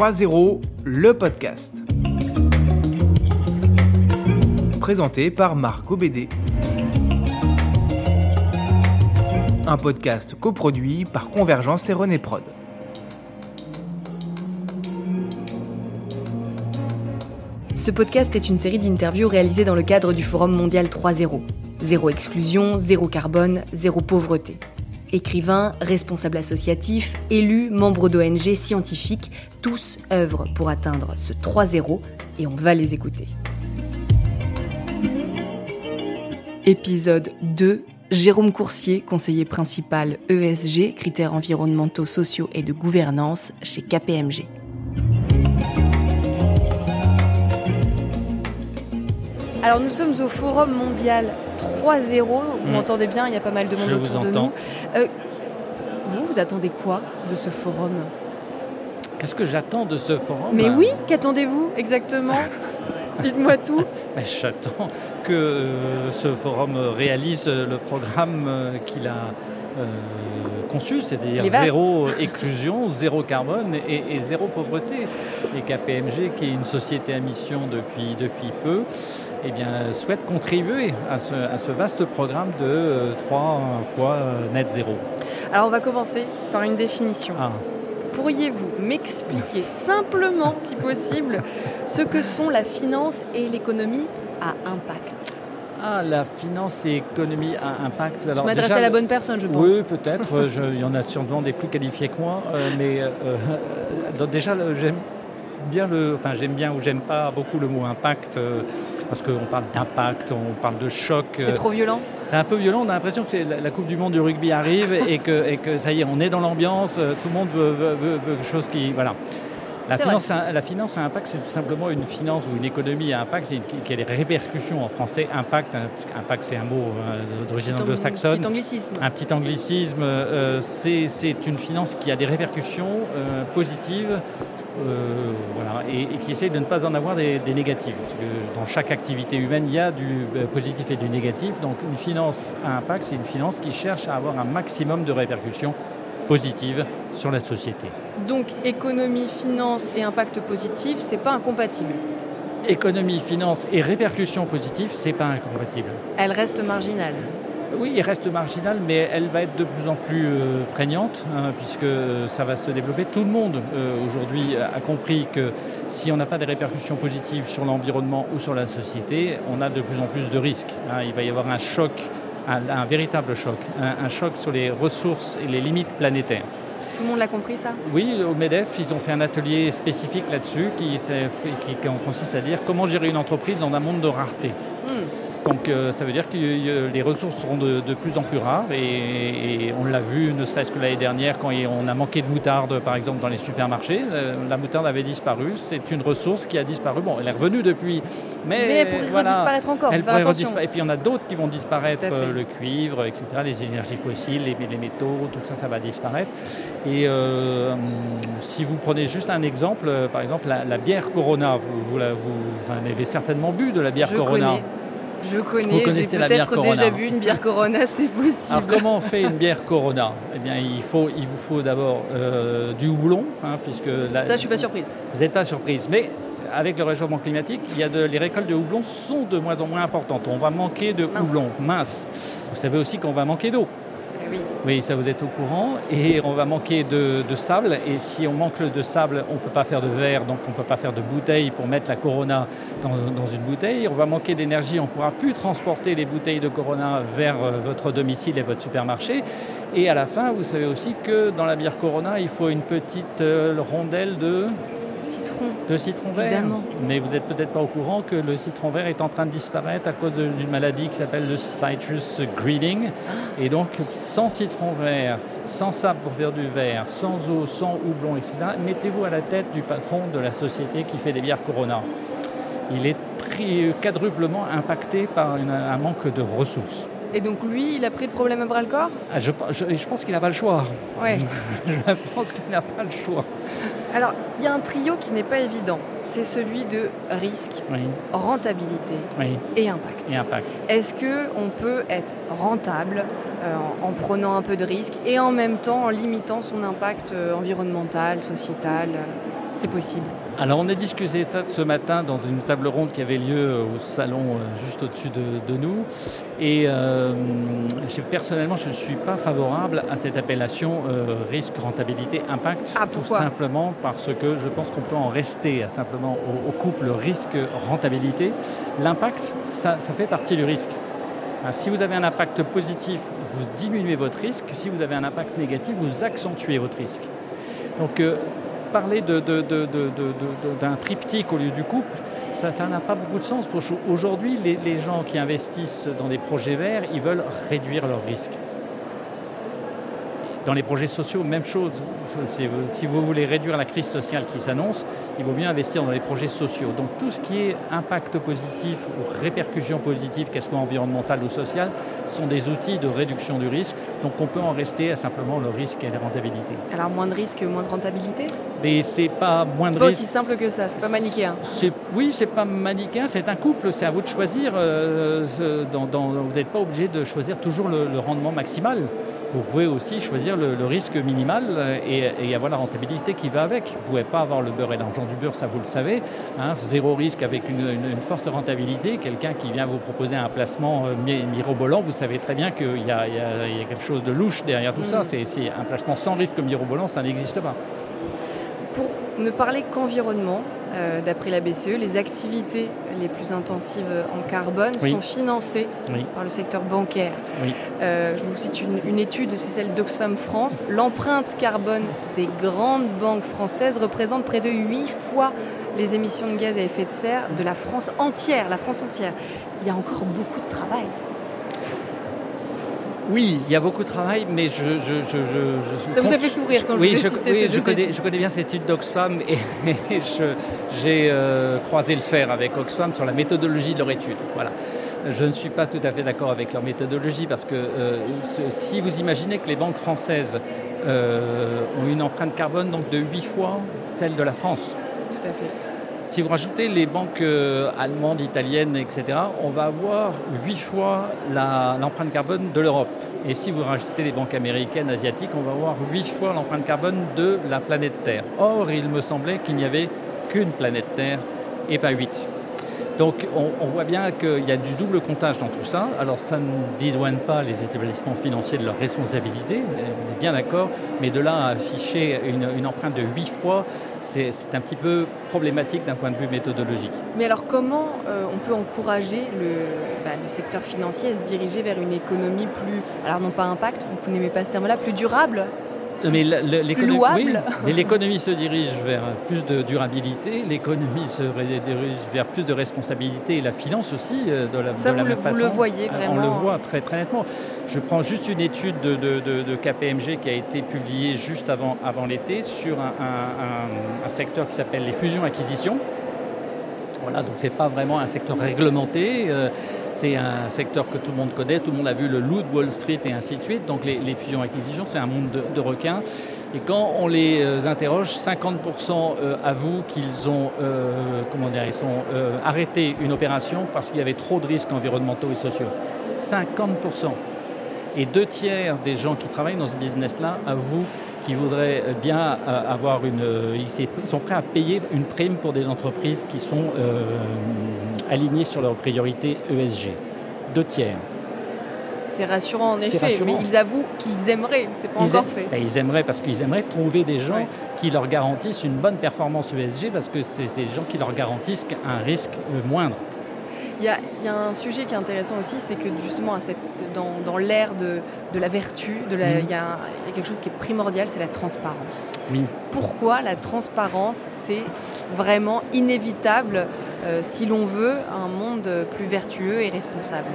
3.0, le podcast. Présenté par Marc Obédé. Un podcast coproduit par Convergence et René Prod. Ce podcast est une série d'interviews réalisées dans le cadre du Forum mondial 3.0. Zéro exclusion, zéro carbone, zéro pauvreté. Écrivains, responsables associatifs, élus, membres d'ONG, scientifiques, tous œuvrent pour atteindre ce 3-0 et on va les écouter. Épisode 2. Jérôme Coursier, conseiller principal ESG, critères environnementaux, sociaux et de gouvernance chez KPMG. Alors nous sommes au Forum mondial 3-0. Vous Mm. m'entendez bien, il y a pas mal de monde Je autour vous de nous. Euh, vous, vous attendez quoi de ce forum? Qu'est-ce que j'attends de ce forum? Mais oui, qu'attendez-vous exactement? Dites-moi tout. J'attends que euh, ce forum réalise le programme euh, qu'il a euh, conçu, c'est-à-dire zéro éclusion, zéro carbone et, et zéro pauvreté. Et KPMG, qui est une société à mission depuis, depuis peu, eh bien, souhaite contribuer à ce, à ce vaste programme de euh, trois fois euh, net zéro. Alors on va commencer par une définition. Ah. Pourriez-vous m'expliquer simplement, si possible, ce que sont la finance et l'économie à impact? Ah, la finance et économie à impact. Je Alors, m'adresse déjà, à la bonne personne, je pense. Oui, peut-être. Euh, je- Il y en a sûrement des plus qualifiés que moi. euh, mais euh, déjà, j'aime bien le. Enfin, j'aime bien ou j'aime pas beaucoup le mot impact. euh, parce qu'on parle d'impact, on parle de choc. C'est euh, trop violent C'est un peu violent. On a l'impression que la, la Coupe du Monde du rugby arrive et que, et que ça y est, on est dans l'ambiance. euh, Tout le monde veut, veut- veut- veut quelque chose qui. Voilà. La finance, à, la finance à impact, c'est tout simplement une finance ou une économie à impact, c'est une- qui, a des répercussions en français. Impact, hein, qu'impact, c'est un mot euh, d'origine anglo-saxonne. Petit anglicisme. Un petit anglicisme, euh, c'est c'est une finance qui a des répercussions euh, positives euh, voilà, et, et qui essaye de ne pas en avoir des, des négatives. Parce que dans chaque activité humaine, il y a du euh, positif et du négatif. Donc une finance à impact, c'est une finance qui cherche à avoir un maximum de répercussions positives sur la société. Donc économie, finance et impact positif, c'est pas incompatible. Économie, finance et répercussions positives, c'est pas incompatible. Elle reste marginale. Oui, il reste marginal, mais elle va être de plus en plus euh, prégnante, hein, puisque ça va se développer. Tout le monde euh, aujourd'hui a compris que si on n'a pas des répercussions positives sur l'environnement ou sur la société, on a de plus en plus de risques. hein. Il va y avoir un choc, un, un véritable choc, un, un choc sur les ressources et les limites planétaires. Tout le monde l'a compris ça? Oui, au MEDEF, ils ont fait un atelier spécifique là-dessus qui consiste à dire comment gérer une entreprise dans un monde de rareté. Donc euh, ça veut dire que euh, les ressources seront de, de plus en plus rares et, et on l'a vu ne serait-ce que l'année dernière quand on a manqué de moutarde par exemple dans les supermarchés. euh, la moutarde avait disparu, c'est une ressource qui a disparu. Bon, elle est revenue depuis, mais, Mais elle pourrait voilà, redisparaître encore, elle pourrait redisparaître. Et puis il y en a d'autres qui vont disparaître, euh, le cuivre, etc., les énergies fossiles, les, les métaux, tout ça, ça va disparaître. Et si vous prenez juste un exemple, par exemple la, la bière Corona, vous, vous, la- vous- vous en avez certainement bu de la bière Je Corona. connais. Je connais, j'ai peut-être déjà bu une bière Corona, c'est possible. Alors comment on fait une bière Corona? Eh bien, il, faut, il vous faut d'abord euh, du houblon, hein, puisque la- Ça, je suis pas surprise. vous n'êtes pas surprise. Mais avec le réchauffement climatique, il y a de, les récoltes de houblon sont de moins en moins importantes. On va manquer de Mince. houblon, mince. Vous savez aussi qu'on va manquer d'eau. Oui. Ça vous êtes au courant. Et on va manquer de, de sable. Et si on manque de sable, on ne peut pas faire de verre, donc on ne peut pas faire de bouteille pour mettre la Corona dans, dans une bouteille. On va manquer d'énergie, on ne pourra plus transporter les bouteilles de Corona vers euh, votre domicile et votre supermarché. Et à la fin, vous savez aussi que dans la bière Corona, il faut une petite euh, rondelle de, Citron. de citron vert. Évidemment. Mais vous n'êtes peut-être pas au courant que le citron vert est en train de disparaître à cause d'une maladie qui s'appelle le citrus greening. Et donc, sans citron vert, sans sable pour faire du verre, sans eau, sans houblon, etc., mettez-vous à la tête du patron de la société qui fait des bières Corona. Il est quadruplement impacté par une- un manque de ressources. Et donc lui, il a pris le problème à bras le corps? Ah, je, je- je pense qu'il n'a pas le choix. Ouais. Je pense qu'il n'a pas le choix. Alors, il y a un trio qui n'est pas évident. C'est celui de risque, Oui, rentabilité oui, et impact. et impact. Est-ce que on peut être rentable euh, en, en prenant un peu de risque et en même temps en limitant son impact euh, environnemental, sociétal euh, c'est possible alors on a discuté ça ce matin dans une table ronde qui avait lieu euh, au salon euh, juste au-dessus de, nous. Et euh, personnellement, je ne suis pas favorable à cette appellation risque, rentabilité, impact. Ah, tout simplement parce que je pense qu'on peut en rester simplement au, couple risque, rentabilité. L'impact, ça, fait partie du risque. Si vous avez un impact positif, vous diminuez votre risque. Si vous avez un impact négatif, vous accentuez votre risque. Donc parler d'un triptyque au lieu du couple, ça n'a pas beaucoup de sens. Aujourd'hui, les, les gens qui investissent dans des projets verts, ils veulent réduire leurs risques. Dans les projets sociaux, même chose. Si vous voulez réduire la crise sociale qui s'annonce, il vaut mieux investir dans les projets sociaux. Donc tout ce qui est impact positif ou répercussions positives, qu'elles soient environnementales ou sociales, sont des outils de réduction du risque. Donc on peut en rester à simplement le risque et la rentabilité. Alors moins de risque, moins de rentabilité? Mais c'est pas moins de C'est pas aussi simple que ça, c'est pas manichéen. Oui, c'est pas manichéen, c'est un couple, c'est à vous de choisir. Euh, vous n'êtes pas obligé de choisir toujours le rendement maximal vous pouvez aussi choisir le, risque minimal et, avoir la rentabilité qui va avec. Vous ne pouvez pas avoir le beurre et l'argent du beurre, ça vous le savez. Hein. zéro risque avec une, forte rentabilité. Quelqu'un qui vient vous proposer un placement euh, mirobolant, vous savez très bien qu'il y, a quelque chose de louche derrière tout ça. Mm. C'est un placement sans risque mirobolant, ça n'existe pas. Pour ne parler qu'environnement, euh, d'après la BCE, les activités les plus intensives en carbone sont financées par le secteur bancaire. Euh, je vous cite une, étude, c'est celle d'Oxfam France. L'empreinte carbone des grandes banques françaises représente près de 8 fois les émissions de gaz à effet de serre de la France entière. La France entière. Il y a encore beaucoup de travail. Oui, il y a beaucoup de travail, mais je... je, je, je Ça vous a fait sourire quand oui, je vous ai oui, je connais, je connais bien cette étude d'Oxfam et, j'ai euh, croisé le fer avec Oxfam sur la méthodologie de leur étude. Voilà. Je ne suis pas tout à fait d'accord avec leur méthodologie parce que euh, si vous imaginez que les banques françaises euh, ont une empreinte carbone donc de 8 fois celle de la France. Tout à fait. Si vous rajoutez les banques euh, allemandes, italiennes, etc., on va avoir huit fois l'empreinte carbone de l'Europe. Et si vous rajoutez les banques américaines, asiatiques, on va avoir huit fois l'empreinte carbone de la planète Terre. Or, il me semblait qu'il n'y avait qu'une planète Terre et pas huit. Donc on, voit bien qu'il y a du double comptage dans tout ça. Alors ça ne dédouane pas les établissements financiers de leur responsabilité, on est bien d'accord, mais de là à afficher une, empreinte de 8 fois, c'est un petit peu problématique d'un point de vue méthodologique. Mais alors comment euh, on peut encourager bah, le, secteur financier à se diriger vers une économie plus, alors non pas impact, vous n'aimez pas ce terme-là, plus durable? Mais l'économie se dirige vers plus de durabilité, l'économie se dirige vers plus de responsabilité et la finance aussi euh, de la, Ça, vous, le, vous le voyez vraiment On le voit très, très nettement. Je prends juste une étude de, KPMG qui a été publiée juste avant, avant l'été sur un, secteur qui s'appelle les fusions-acquisitions. Voilà, donc ce n'est pas vraiment un secteur réglementé. Euh, c'est un secteur que tout le monde connaît, tout le monde a vu le loup Wall Street et ainsi de suite. Donc les, fusions-acquisitions, c'est un monde de, requins. Et quand on les euh, interroge, 50% euh, avouent qu'ils ont, euh, arrêté une opération parce qu'il y avait trop de risques environnementaux et sociaux. 50%. Et deux tiers des gens qui travaillent dans ce business-là avouent qu'ils voudraient bien avoir une... Ils sont prêts à payer une prime pour des entreprises qui sont alignés sur leurs priorités ESG. Deux tiers. C'est rassurant en effet, mais ils avouent qu'ils aimeraient, c'est pas encore fait. Ben, ils aimeraient parce qu'ils aimeraient trouver des gens qui leur garantissent une bonne performance ESG parce que c'est des gens qui leur garantissent un risque euh, moindre. Il y, a, un sujet qui est intéressant aussi, c'est que justement dans, l'ère de, la vertu, mhm. il, y a, quelque chose qui est primordial, c'est la transparence. Oui. Pourquoi la transparence, c'est vraiment inévitable euh, si l'on veut un monde plus vertueux et responsable?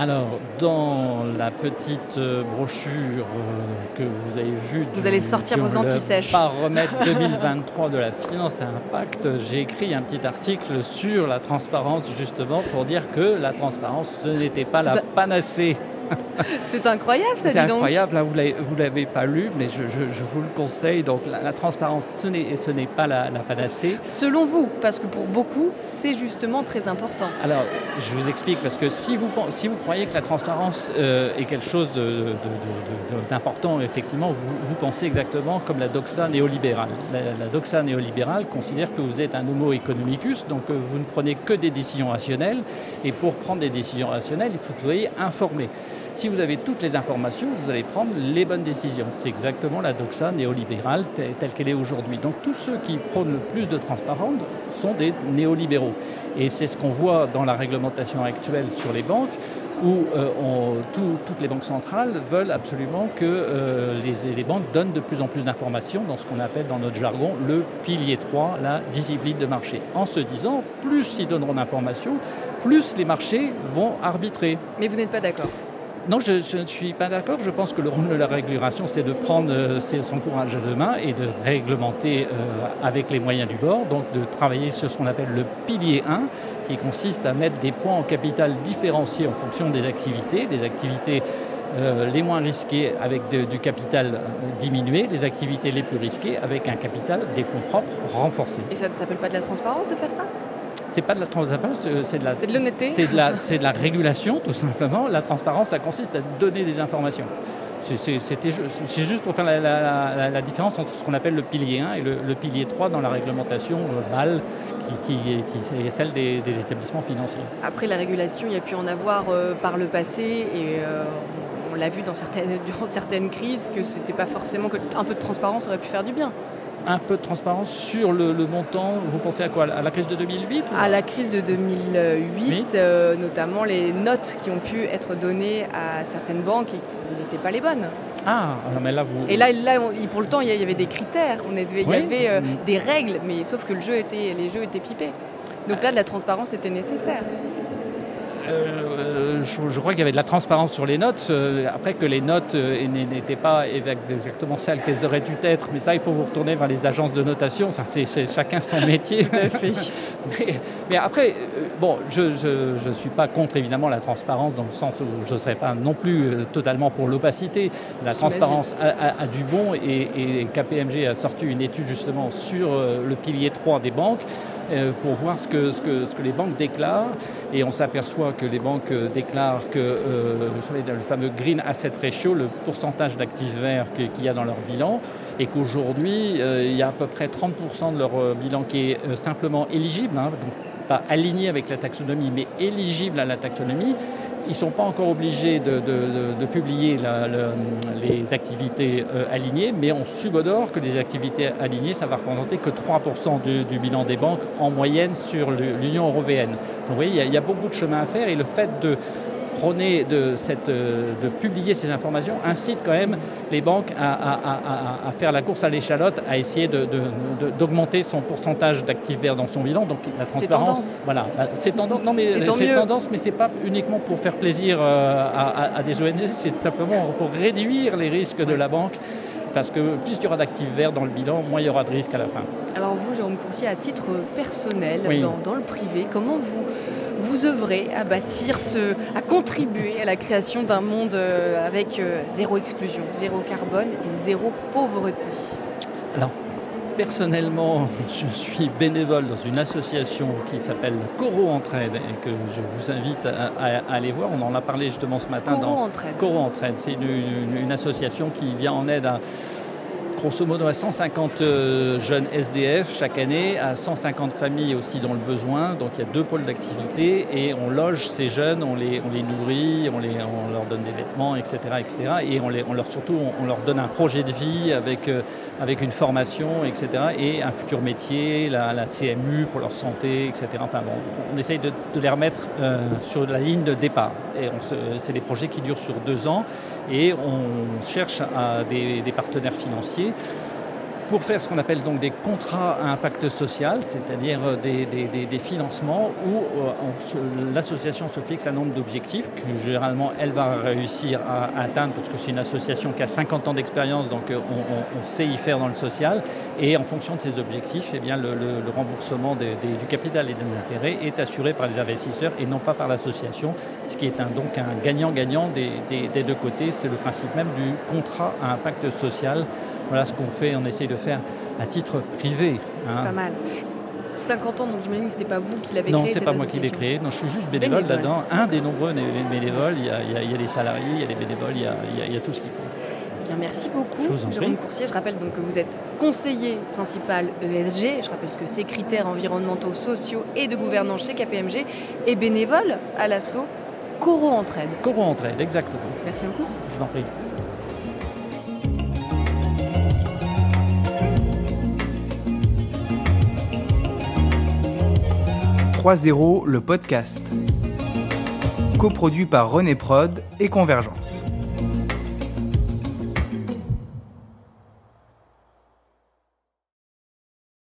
Alors, dans la petite euh, brochure euh, que vous avez vue, vous allez sortir vos antisèches. remettre 2023 de la finance à impact, j'ai écrit un petit article sur la transparence justement pour dire que la transparence ce n'était pas la panacée. C'est incroyable, ça, C'est incroyable, hein, vous ne l'avez pas lu, mais je, je- je vous le conseille. Donc la, la transparence, ce n'est ce n'est pas la, la panacée. Selon vous, parce que pour beaucoup, c'est justement très important. Alors, je vous explique, parce que si vous, pen- si vous croyez que la transparence euh, est quelque chose d'important, effectivement, vous, vous pensez exactement comme la doxa néolibérale. La, la doxa néolibérale considère que vous êtes un homo economicus, donc euh, vous ne prenez que des décisions rationnelles, et pour prendre des décisions rationnelles, il faut que vous soyez informé. Si vous avez toutes les informations, vous allez prendre les bonnes décisions. C'est exactement la doxa néolibérale telle, qu'elle est aujourd'hui. Donc tous ceux qui prônent le plus de transparence sont des néolibéraux. Et c'est ce qu'on voit dans la réglementation actuelle sur les banques, où euh, toutes les banques centrales veulent absolument que euh, les, les banques donnent de plus en plus d'informations dans ce qu'on appelle dans notre jargon le pilier 3, la discipline de marché. En se disant, plus ils donneront d'informations, plus les marchés vont arbitrer. Mais vous n'êtes pas d'accord? Non, je, ne suis pas d'accord. Je pense que le rôle de la régulation, c'est de prendre euh, son courage à deux mains et de réglementer euh, avec les moyens du bord, donc de travailler sur ce qu'on appelle le pilier 1, qui consiste à mettre des points en capital différenciés en fonction des activités, des activités euh, les moins risquées avec du capital diminué, les activités les plus risquées avec un capital des fonds propres renforcé. Et ça ne s'appelle pas de la transparence de faire ça? C'est pas de la transparence, euh, c'est de la, C'est de l'honnêteté C'est de, la, c'est de la régulation, tout simplement. La transparence, ça consiste à donner des informations. C'est- C'était juste pour faire la, la- la- la différence entre ce qu'on appelle le pilier 1 et le, le pilier 3 dans la réglementation euh, BAL, qui, qui est- qui est celle des, des établissements financiers. Après, la régulation, il y a pu en avoir euh, par le passé et euh, on l'a vu dans certaines, durant certaines crises que c'était pas forcément que un peu de transparence aurait pu faire du bien. Un peu de transparence sur le, le montant. Vous pensez à quoi? À la crise de 2008 ou- À la crise de 2008, Oui. euh, notamment les notes qui ont pu être données à certaines banques et qui n'étaient pas les bonnes. Ah, alors, mais là, vous. Et là, là on- pour le temps, il y avait des critères, on il y avait euh, Mm. des règles, mais sauf que le jeu était, les jeux étaient pipés. Donc là, de la transparence était nécessaire. Euh, je, je crois qu'il y avait de la transparence sur les notes. euh, après que les notes euh, n'étaient pas exactement celles qu'elles auraient dû être, mais ça, il faut vous retourner vers les agences de notation. Ça, c'est chacun son métier. Tout à fait. mais, mais après, euh, bon, je ne suis pas contre évidemment la transparence dans le sens où je ne serais pas non plus totalement pour l'opacité. La transparence a, a- a du bon et, et KPMG a sorti une étude justement sur le pilier 3 des banques pour voir ce que, ce, que, ce que les banques déclarent. Et on s'aperçoit que les banques euh, déclarent que, euh, vous savez, le fameux Green Asset Ratio, le pourcentage d'actifs verts qu'il y a dans leur bilan, et qu'aujourd'hui, euh, il y a à peu près 30% de leur euh, bilan qui est euh, simplement éligible, hein, donc pas aligné avec la taxonomie, mais éligible à la taxonomie. Ils ne sont pas encore obligés de, publier les activités euh, alignées, mais on subodore que les activités alignées, ça va représenter que 3% du, bilan des banques en moyenne sur l'Union européenne. Donc vous voyez, il y a beaucoup de chemin à faire et le fait de prôner de, cette, euh, de publier ces informations incite quand même les banques à, à- à- à- à faire la course à l'échalote, à essayer de- de- de- d'augmenter son pourcentage d'actifs verts dans son bilan. Donc la transparence, voilà, c'est tendance. Non mais c'est tendance, mais c'est pas uniquement pour faire plaisir euh, à, des ONG, c'est simplement pour réduire les risques de la banque. Parce que plus il y aura d'actifs verts dans le bilan, moins il y aura de risques à la fin. Alors vous, Jérôme Coursier, à titre personnel, Oui. dans, dans le privé, comment vous vous œuvrez à bâtir ce, à contribuer à la création d'un monde euh, avec euh, zéro exclusion, zéro carbone et zéro pauvreté Alors, personnellement, je suis bénévole dans une association qui s'appelle Coro Entraide et que je vous invite à, à- à aller voir. On en a parlé justement ce matin Coro dans Entraide. Coro Entraide. C'est une, une- une association qui vient en aide à grosso modo à 150 euh, jeunes SDF chaque année, à 150 familles aussi dans le besoin. Donc il y a deux pôles d'activité et on loge ces jeunes, on les, on les nourrit, on, les, on leur donne des vêtements, etc. etc. et on, les, on leur, surtout on, leur donne un projet de vie avec, euh, avec une formation, etc. et un futur métier, la, la CMU pour leur santé, etc. Enfin bon, on essaye de, de les remettre euh, sur la ligne de départ. Et c'est des projets qui durent sur deux ans et on cherche à des, des partenaires financiers pour faire ce qu'on appelle donc des contrats à impact social, c'est-à-dire euh, des, financements où euh, l'association se fixe un nombre d'objectifs que généralement elle va réussir à, atteindre parce que c'est une association qui a 50 ans d'expérience, donc euh, on, sait y faire dans le social. Et en fonction de ces objectifs, eh bien, le, remboursement du capital et des intérêts est assuré par les investisseurs et non pas par l'association, ce qui est donc un gagnant-gagnant des deux côtés. C'est le principe même du contrat à impact social voilà ce qu'on fait, on essaye de faire à titre privé. C'est hein. pas mal. 50 ans, donc je me dis que ce pas vous qui l'avez créé. Non, c'est pas moi qui l'ai créé. Non, je suis juste bénévole, là-dedans. Un des nombreux bénévoles. Il y, a, il y, a, les salariés, il y a les bénévoles, il y a, il y a tout ce qui compte. Bien, merci beaucoup, je Jérôme Coursier. Je rappelle donc que vous êtes conseiller principal ESG. Je rappelle ce que c'est critères environnementaux, sociaux et de gouvernance chez KPMG et bénévole à l'assaut Coro Entraide. Coro Entraide, exactement. Merci beaucoup. Je vous en prie. 3.0, le podcast. Coproduit par René Prod et Convergence.